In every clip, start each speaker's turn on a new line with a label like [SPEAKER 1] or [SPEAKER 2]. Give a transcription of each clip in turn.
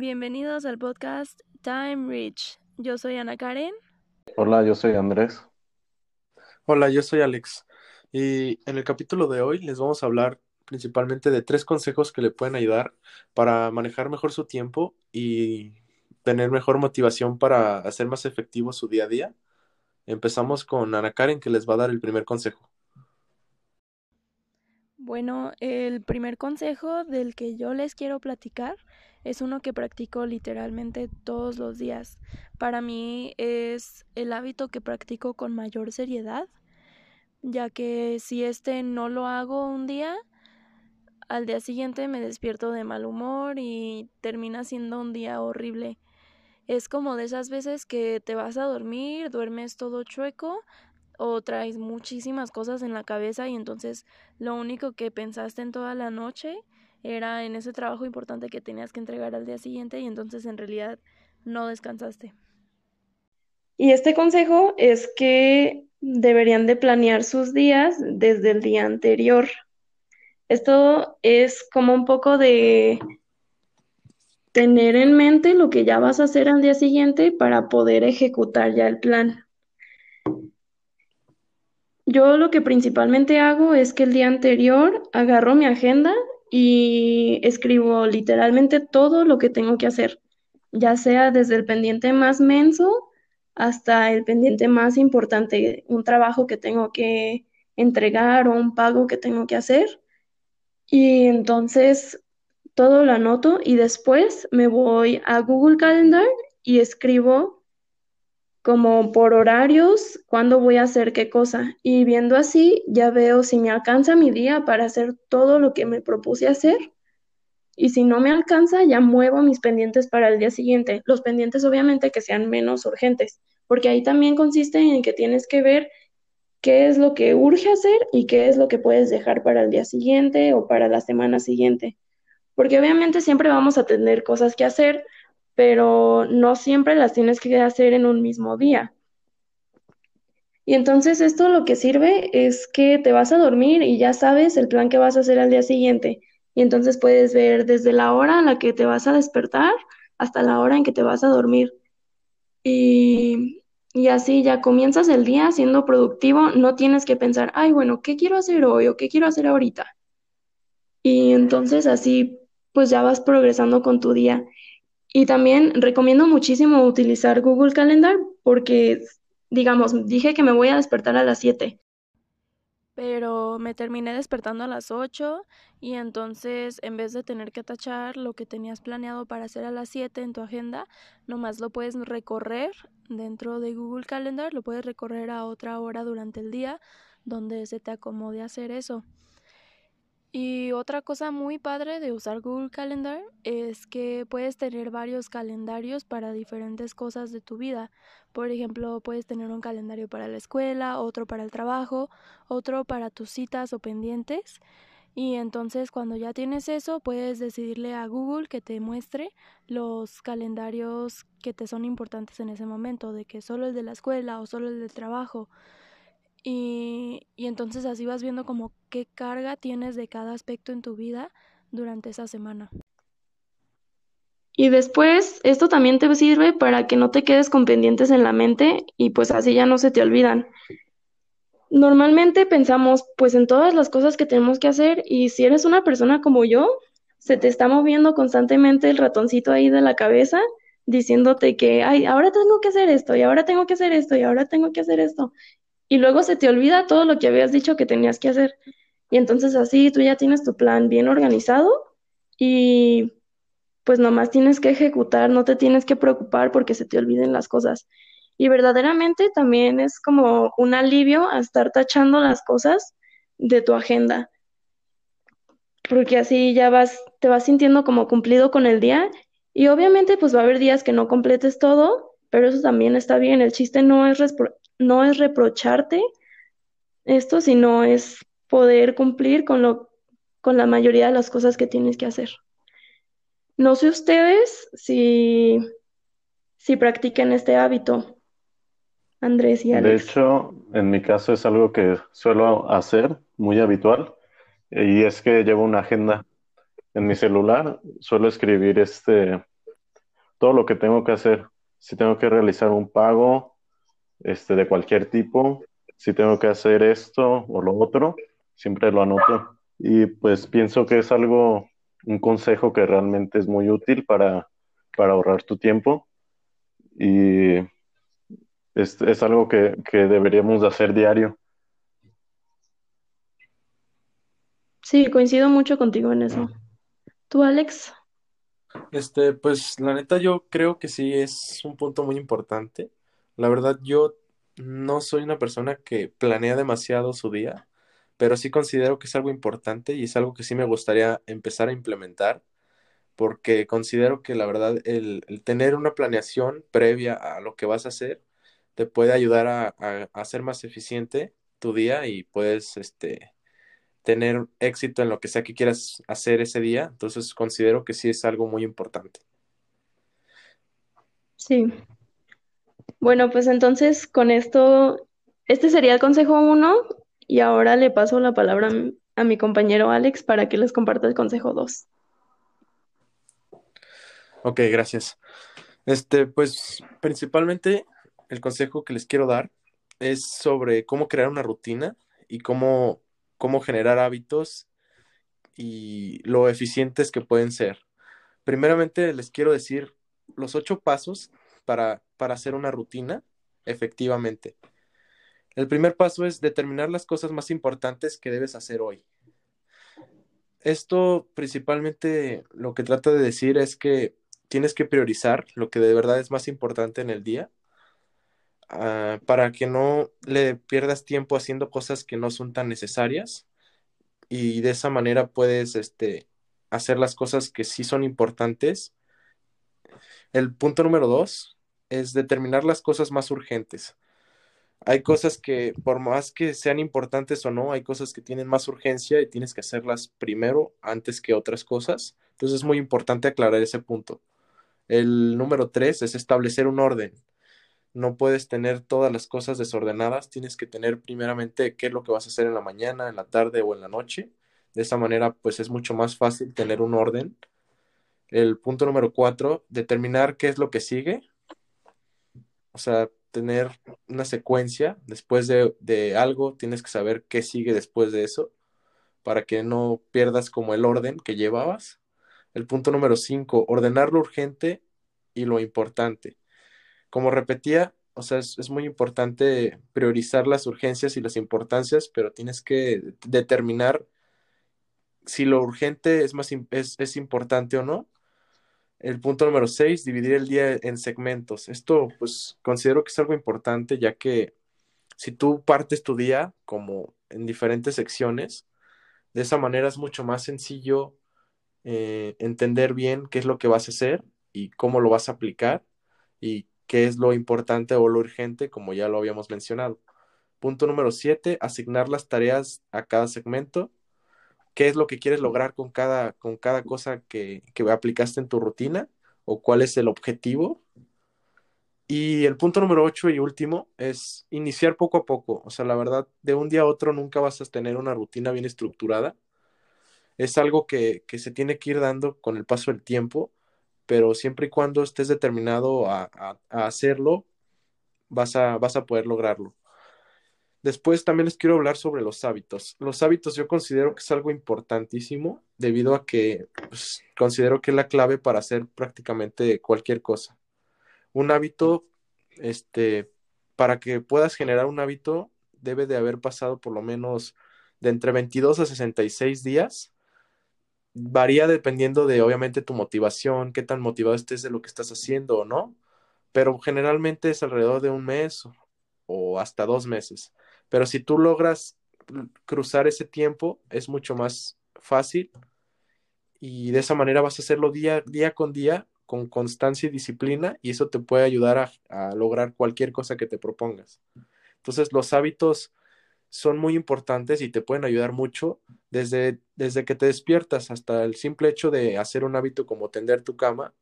[SPEAKER 1] Bienvenidos al podcast Time Rich. Yo soy Ana Karen.
[SPEAKER 2] Hola, yo soy Andrés.
[SPEAKER 3] Hola, yo soy Alex. Y en el capítulo de hoy les vamos a hablar principalmente de tres consejos que le pueden ayudar para manejar mejor su tiempo y tener mejor motivación para hacer más efectivo su día a día. Empezamos con Ana Karen que les va a dar el primer consejo.
[SPEAKER 1] Bueno, el primer consejo del que yo les quiero platicar es uno que practico literalmente todos los días. Para mí es el hábito que practico con mayor seriedad, ya que si este no lo hago un día, al día siguiente me despierto de mal humor y termina siendo un día horrible. Es como de esas veces que te vas a dormir, duermes todo chueco o traes muchísimas cosas en la cabeza y entonces lo único que pensaste en toda la noche era en ese trabajo importante que tenías que entregar al día siguiente y entonces en realidad no descansaste.
[SPEAKER 4] Y este consejo es que deberían de planear sus días desde el día anterior. Esto es como un poco de tener en mente lo que ya vas a hacer al día siguiente para poder ejecutar ya el plan. Yo lo que principalmente hago es que el día anterior agarro mi agenda y escribo literalmente todo lo que tengo que hacer, ya sea desde el pendiente más menso hasta el pendiente más importante, un trabajo que tengo que entregar o un pago que tengo que hacer. Y entonces todo lo anoto y después me voy a Google Calendar y escribo como por horarios, cuándo voy a hacer qué cosa. Y viendo así, ya veo si me alcanza mi día para hacer todo lo que me propuse hacer. Y si no me alcanza, ya muevo mis pendientes para el día siguiente. Los pendientes obviamente que sean menos urgentes, porque ahí también consiste en que tienes que ver qué es lo que urge hacer y qué es lo que puedes dejar para el día siguiente o para la semana siguiente. Porque obviamente siempre vamos a tener cosas que hacer, pero no siempre las tienes que hacer en un mismo día. Y entonces esto lo que sirve es que te vas a dormir y ya sabes el plan que vas a hacer al día siguiente. Y entonces puedes ver desde la hora en la que te vas a despertar hasta la hora en que te vas a dormir. Y, y así ya comienzas el día siendo productivo, no tienes que pensar, ay, bueno, ¿qué quiero hacer hoy o qué quiero hacer ahorita? Y entonces así pues ya vas progresando con tu día. Y también recomiendo muchísimo utilizar Google Calendar porque, digamos, dije que me voy a despertar a las 7.
[SPEAKER 1] Pero me terminé despertando a las 8 y entonces en vez de tener que tachar lo que tenías planeado para hacer a las 7 en tu agenda, nomás lo puedes recorrer dentro de Google Calendar, lo puedes recorrer a otra hora durante el día donde se te acomode hacer eso. Y otra cosa muy padre de usar Google Calendar es que puedes tener varios calendarios para diferentes cosas de tu vida. Por ejemplo, puedes tener un calendario para la escuela, otro para el trabajo, otro para tus citas o pendientes. Y entonces cuando ya tienes eso, puedes decidirle a Google que te muestre los calendarios que te son importantes en ese momento, de que solo el de la escuela o solo el del trabajo. Y, y entonces así vas viendo como qué carga tienes de cada aspecto en tu vida durante esa semana.
[SPEAKER 4] Y después, esto también te sirve para que no te quedes con pendientes en la mente y pues así ya no se te olvidan. Normalmente pensamos pues en todas las cosas que tenemos que hacer y si eres una persona como yo, se te está moviendo constantemente el ratoncito ahí de la cabeza diciéndote que, ay, ahora tengo que hacer esto y ahora tengo que hacer esto y ahora tengo que hacer esto y luego se te olvida todo lo que habías dicho que tenías que hacer. Y entonces así tú ya tienes tu plan bien organizado y pues nomás tienes que ejecutar, no te tienes que preocupar porque se te olviden las cosas. Y verdaderamente también es como un alivio a estar tachando las cosas de tu agenda. Porque así ya vas, te vas sintiendo como cumplido con el día. Y obviamente pues va a haber días que no completes todo, pero eso también está bien. El chiste no es no es reprocharte esto, sino es poder cumplir con, lo, con la mayoría de las cosas que tienes que hacer. No sé ustedes si, si practiquen este hábito, Andrés y Alex.
[SPEAKER 2] De hecho, en mi caso es algo que suelo hacer muy habitual y es que llevo una agenda en mi celular, suelo escribir este todo lo que tengo que hacer. Si tengo que realizar un pago este, de cualquier tipo, si tengo que hacer esto o lo otro, siempre lo anoto. Y pues pienso que es algo, un consejo que realmente es muy útil para, para ahorrar tu tiempo. Y es, es algo que, que deberíamos de hacer diario.
[SPEAKER 4] Sí, coincido mucho contigo en eso. ¿Tú, Alex?
[SPEAKER 3] Este, pues la neta yo creo que sí es un punto muy importante. La verdad yo no soy una persona que planea demasiado su día, pero sí considero que es algo importante y es algo que sí me gustaría empezar a implementar, porque considero que la verdad el, tener una planeación previa a lo que vas a hacer te puede ayudar a, a, hacer más eficiente tu día y puedes este, tener éxito en lo que sea que quieras hacer ese día. Entonces considero que sí es algo muy importante.
[SPEAKER 4] Sí. Bueno, pues entonces con esto, este sería el consejo uno y ahora le paso la palabra a mi, compañero Alex para que les comparta el consejo dos.
[SPEAKER 3] Ok, gracias. Este, pues principalmente el consejo que les quiero dar es sobre cómo crear una rutina y cómo, cómo generar hábitos y lo eficientes que pueden ser. Primeramente les quiero decir los ocho pasos para, para hacer una rutina efectivamente. El primer paso es determinar las cosas más importantes que debes hacer hoy. Esto principalmente lo que trata de decir es que tienes que priorizar lo que de verdad es más importante en el día uh, para que no le pierdas tiempo haciendo cosas que no son tan necesarias y de esa manera puedes este, hacer las cosas que sí son importantes. El punto número dos es determinar las cosas más urgentes. Hay cosas que, por más que sean importantes o no, hay cosas que tienen más urgencia y tienes que hacerlas primero antes que otras cosas. Entonces es muy importante aclarar ese punto. El número tres es establecer un orden. No puedes tener todas las cosas desordenadas, tienes que tener primeramente qué es lo que vas a hacer en la mañana, en la tarde o en la noche. De esa manera, pues es mucho más fácil tener un orden. El punto número cuatro, determinar qué es lo que sigue. O sea, tener una secuencia. Después de, de, algo, tienes que saber qué sigue después de eso para que no pierdas como el orden que llevabas. El punto número cinco, ordenar lo urgente y lo importante. Como repetía, o sea, es, es, muy importante priorizar las urgencias y las importancias, pero tienes que determinar si lo urgente es más es, es importante o no el punto número 6, dividir el día en segmentos. Esto pues considero que es algo importante ya que si tú partes tu día como en diferentes secciones, de esa manera es mucho más sencillo eh, entender bien qué es lo que vas a hacer y cómo lo vas a aplicar y qué es lo importante o lo urgente, como ya lo habíamos mencionado. Punto número 7, asignar las tareas a cada segmento qué es lo que quieres lograr con cada, con cada cosa que, que aplicaste en tu rutina o cuál es el objetivo. Y el punto número ocho y último es iniciar poco a poco. O sea, la verdad, de un día a otro nunca vas a tener una rutina bien estructurada. Es algo que, que se tiene que ir dando con el paso del tiempo, pero siempre y cuando estés determinado a, a, a hacerlo, vas a, vas a poder lograrlo. Después también les quiero hablar sobre los hábitos. Los hábitos yo considero que es algo importantísimo debido a que pues, considero que es la clave para hacer prácticamente cualquier cosa. Un hábito, este, para que puedas generar un hábito, debe de haber pasado por lo menos de entre 22 a 66 días. Varía dependiendo de, obviamente, tu motivación, qué tan motivado estés de lo que estás haciendo o no, pero generalmente es alrededor de un mes o hasta dos meses. Pero si tú logras cruzar ese tiempo, es mucho más fácil y de esa manera vas a hacerlo día, día con día con constancia y disciplina y eso te puede ayudar a, lograr cualquier cosa que te propongas. Entonces los hábitos son muy importantes y te pueden ayudar mucho desde, desde que te despiertas hasta el simple hecho de hacer un hábito como tender tu cama.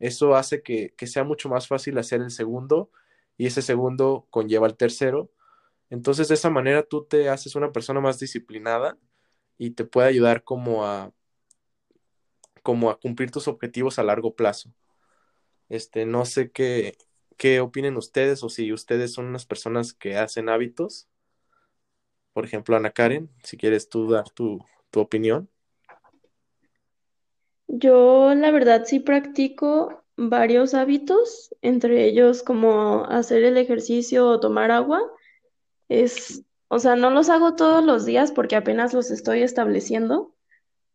[SPEAKER 3] Eso hace que, que sea mucho más fácil hacer el segundo y ese segundo conlleva el tercero entonces, de esa manera tú te haces una persona más disciplinada y te puede ayudar como a, como a cumplir tus objetivos a largo plazo. Este, no sé qué, qué opinen ustedes o si ustedes son unas personas que hacen hábitos. Por ejemplo, Ana Karen, si quieres tú dar tu, tu opinión.
[SPEAKER 4] Yo la verdad sí practico varios hábitos, entre ellos como hacer el ejercicio o tomar agua. Es, o sea, no los hago todos los días porque apenas los estoy estableciendo,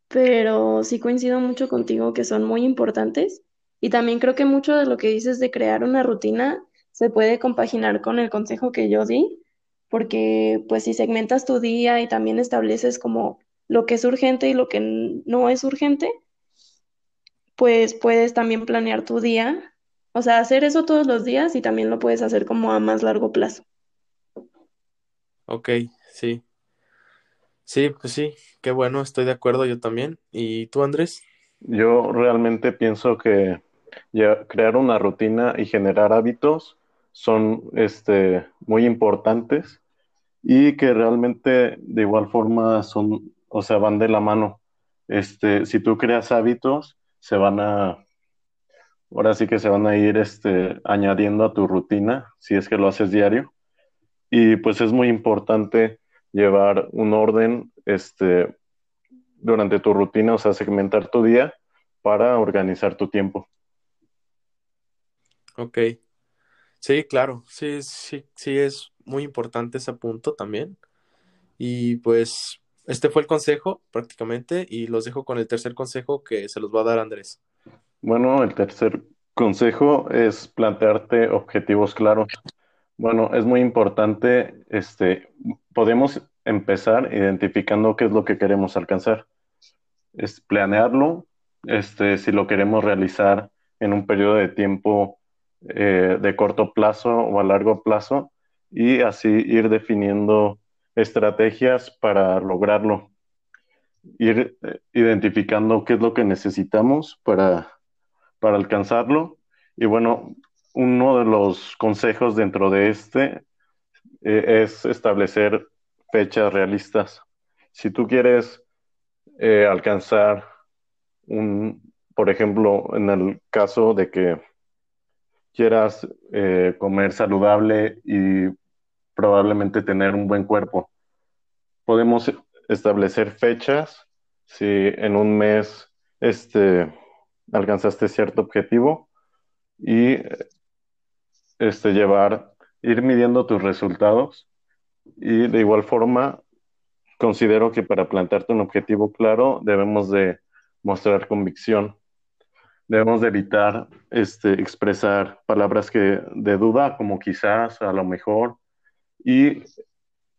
[SPEAKER 4] pero sí coincido mucho contigo que son muy importantes. Y también creo que mucho de lo que dices de crear una rutina se puede compaginar con el consejo que yo di, porque pues si segmentas tu día y también estableces como lo que es urgente y lo que no es urgente, pues puedes también planear tu día, o sea, hacer eso todos los días y también lo puedes hacer como a más largo plazo.
[SPEAKER 3] Ok, sí. Sí, pues sí, qué bueno, estoy de acuerdo yo también. ¿Y tú, Andrés?
[SPEAKER 2] Yo realmente pienso que ya crear una rutina y generar hábitos son este, muy importantes y que realmente de igual forma son, o sea, van de la mano. Este, si tú creas hábitos, se van a, ahora sí que se van a ir este, añadiendo a tu rutina, si es que lo haces diario. Y pues es muy importante llevar un orden este, durante tu rutina, o sea, segmentar tu día para organizar tu tiempo.
[SPEAKER 3] Ok. Sí, claro, sí, sí, sí es muy importante ese punto también. Y pues este fue el consejo prácticamente y los dejo con el tercer consejo que se los va a dar Andrés.
[SPEAKER 2] Bueno, el tercer consejo es plantearte objetivos claros. Bueno, es muy importante, este, podemos empezar identificando qué es lo que queremos alcanzar. Es planearlo, este, si lo queremos realizar en un periodo de tiempo eh, de corto plazo o a largo plazo y así ir definiendo estrategias para lograrlo, ir eh, identificando qué es lo que necesitamos para, para alcanzarlo. Y bueno, uno de los consejos dentro de este eh, es establecer fechas realistas. Si tú quieres eh, alcanzar un, por ejemplo, en el caso de que quieras comer saludable y probablemente tener un buen cuerpo. Podemos establecer fechas, si en un mes este, alcanzaste cierto objetivo y este, llevar, ir midiendo tus resultados y de igual forma considero que para plantearte un objetivo claro debemos de mostrar convicción. Debemos de evitar este, expresar palabras que de duda, como quizás, a lo mejor, y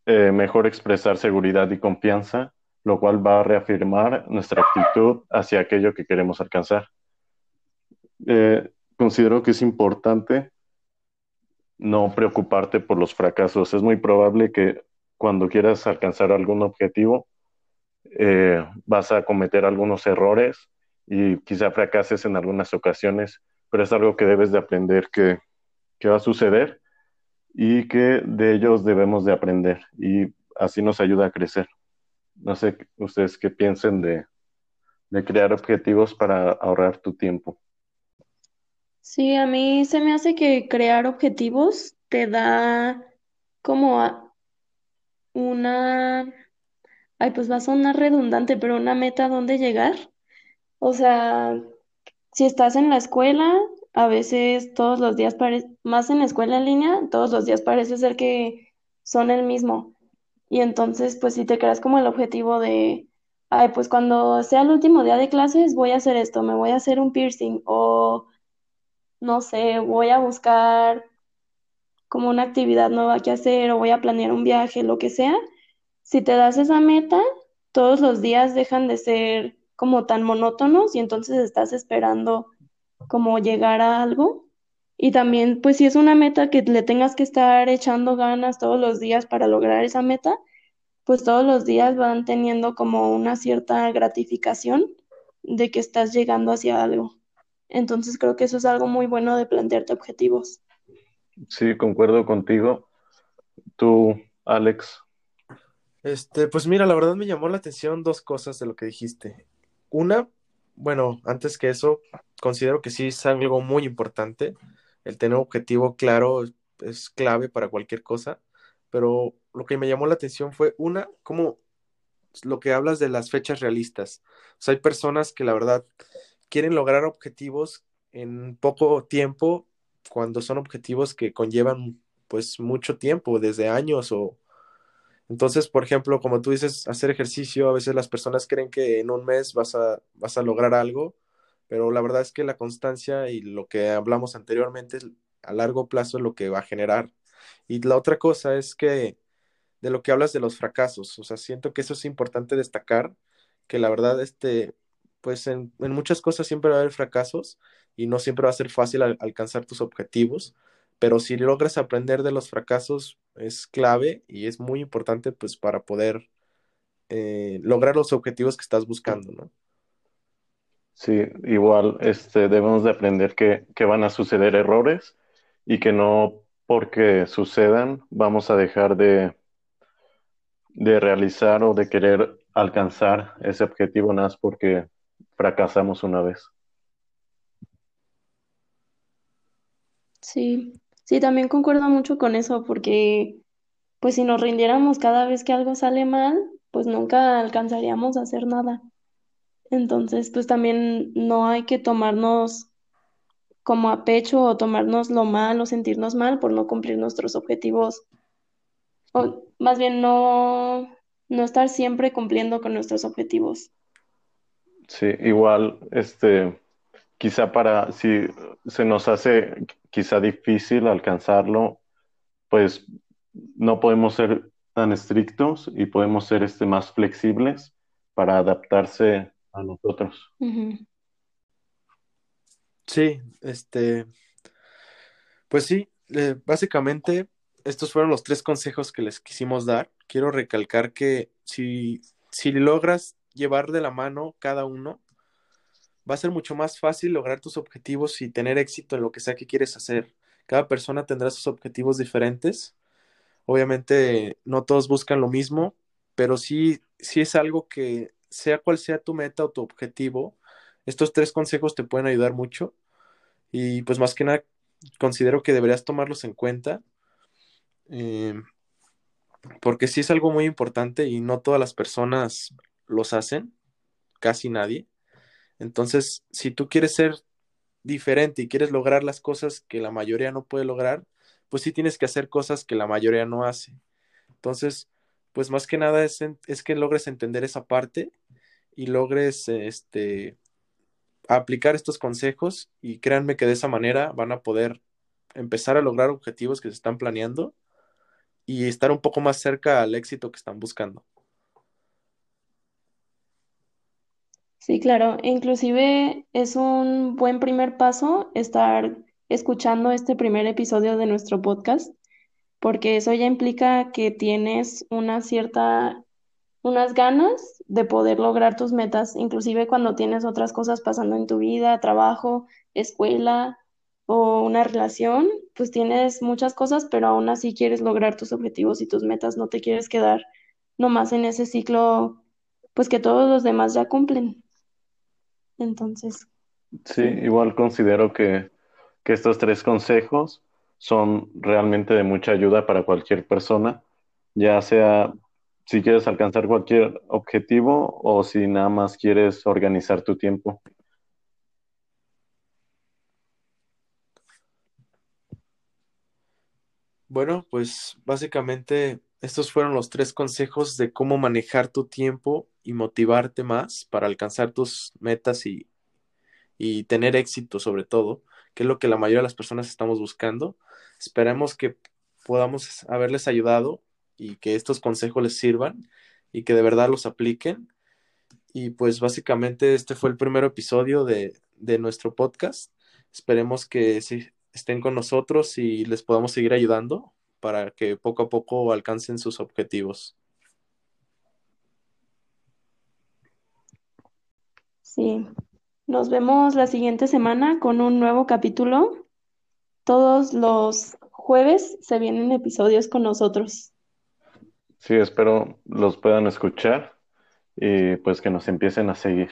[SPEAKER 2] eh, mejor expresar seguridad y confianza, lo cual va a reafirmar nuestra actitud hacia aquello que queremos alcanzar. Eh, considero que es importante no preocuparte por los fracasos. Es muy probable que cuando quieras alcanzar algún objetivo, eh, vas a cometer algunos errores y quizá fracases en algunas ocasiones, pero es algo que debes de aprender que, que va a suceder y que de ellos debemos de aprender y así nos ayuda a crecer. No sé ustedes qué piensen de, de crear objetivos para ahorrar tu tiempo.
[SPEAKER 4] Sí, a mí se me hace que crear objetivos te da como una, ay, pues va a sonar redundante, pero una meta donde llegar. O sea, si estás en la escuela, a veces todos los días, más en la escuela en línea, todos los días parece ser que son el mismo. Y entonces, pues si te creas como el objetivo de, ay, pues cuando sea el último día de clases voy a hacer esto, me voy a hacer un piercing o, no sé, voy a buscar como una actividad nueva que hacer o voy a planear un viaje, lo que sea. Si te das esa meta, todos los días dejan de ser como tan monótonos y entonces estás esperando como llegar a algo. Y también, pues si es una meta que le tengas que estar echando ganas todos los días para lograr esa meta, pues todos los días van teniendo como una cierta gratificación de que estás llegando hacia algo. Entonces creo que eso es algo muy bueno de plantearte objetivos.
[SPEAKER 2] Sí, concuerdo contigo. Tú, Alex.
[SPEAKER 3] Este, pues mira, la verdad me llamó la atención dos cosas de lo que dijiste. Una, bueno, antes que eso, considero que sí es algo muy importante. El tener un objetivo claro es, es clave para cualquier cosa, pero lo que me llamó la atención fue una, como lo que hablas de las fechas realistas. O sea, hay personas que la verdad quieren lograr objetivos en poco tiempo cuando son objetivos que conllevan pues mucho tiempo, desde años o... Entonces, por ejemplo, como tú dices, hacer ejercicio, a veces las personas creen que en un mes vas a, vas a lograr algo, pero la verdad es que la constancia y lo que hablamos anteriormente a largo plazo es lo que va a generar. Y la otra cosa es que de lo que hablas de los fracasos, o sea, siento que eso es importante destacar, que la verdad, este, pues en, muchas cosas siempre va a haber fracasos y no siempre va a ser fácil al, alcanzar tus objetivos, pero si logras aprender de los fracasos es clave y es muy importante pues para poder eh, lograr los objetivos que estás buscando, ¿no?
[SPEAKER 2] Sí, igual este, debemos de aprender que, que van a suceder errores y que no porque sucedan vamos a dejar de, de realizar o de querer alcanzar ese objetivo nada más porque fracasamos una vez.
[SPEAKER 4] Sí, sí, también concuerdo mucho con eso, porque pues si nos rindiéramos cada vez que algo sale mal, pues nunca alcanzaríamos a hacer nada. Entonces, pues también no hay que tomarnos como a pecho o tomarnos lo mal o sentirnos mal por no cumplir nuestros objetivos, o más bien no, no estar siempre cumpliendo con nuestros objetivos.
[SPEAKER 2] Sí, igual, este, quizá para, si se nos hace quizá difícil alcanzarlo, pues no podemos ser tan estrictos y podemos ser este, más flexibles para adaptarse a nosotros.
[SPEAKER 3] Sí, este, pues sí, básicamente estos fueron los tres consejos que les quisimos dar. Quiero recalcar que si, si logras llevar de la mano cada uno, va a ser mucho más fácil lograr tus objetivos y tener éxito en lo que sea que quieres hacer. Cada persona tendrá sus objetivos diferentes. Obviamente no todos buscan lo mismo, pero sí, sí es algo que sea cual sea tu meta o tu objetivo, estos tres consejos te pueden ayudar mucho y pues más que nada considero que deberías tomarlos en cuenta eh, porque sí es algo muy importante y no todas las personas los hacen, casi nadie. Entonces, si tú quieres ser diferente y quieres lograr las cosas que la mayoría no puede lograr, pues sí tienes que hacer cosas que la mayoría no hace. Entonces, pues más que nada es, es que logres entender esa parte y logres este, aplicar estos consejos y créanme que de esa manera van a poder empezar a lograr objetivos que se están planeando y estar un poco más cerca al éxito que están buscando.
[SPEAKER 4] Sí, claro. Inclusive es un buen primer paso estar escuchando este primer episodio de nuestro podcast, porque eso ya implica que tienes una cierta, unas ganas de poder lograr tus metas, inclusive cuando tienes otras cosas pasando en tu vida, trabajo, escuela o una relación, pues tienes muchas cosas, pero aún así quieres lograr tus objetivos y tus metas, no te quieres quedar nomás en ese ciclo, pues que todos los demás ya cumplen. Entonces,
[SPEAKER 2] Sí, igual considero que, que estos tres consejos son realmente de mucha ayuda para cualquier persona, ya sea si quieres alcanzar cualquier objetivo o si nada más quieres organizar tu tiempo.
[SPEAKER 3] Bueno, pues básicamente estos fueron los tres consejos de cómo manejar tu tiempo y motivarte más para alcanzar tus metas y, y tener éxito sobre todo, que es lo que la mayoría de las personas estamos buscando. Esperemos que podamos haberles ayudado y que estos consejos les sirvan y que de verdad los apliquen. Y pues básicamente este fue el primer episodio de, de nuestro podcast. Esperemos que estén con nosotros y les podamos seguir ayudando para que poco a poco alcancen sus objetivos.
[SPEAKER 4] Sí. Nos vemos la siguiente semana con un nuevo capítulo. Todos los jueves se vienen episodios con nosotros.
[SPEAKER 2] Sí, espero los puedan escuchar y pues que nos empiecen a seguir.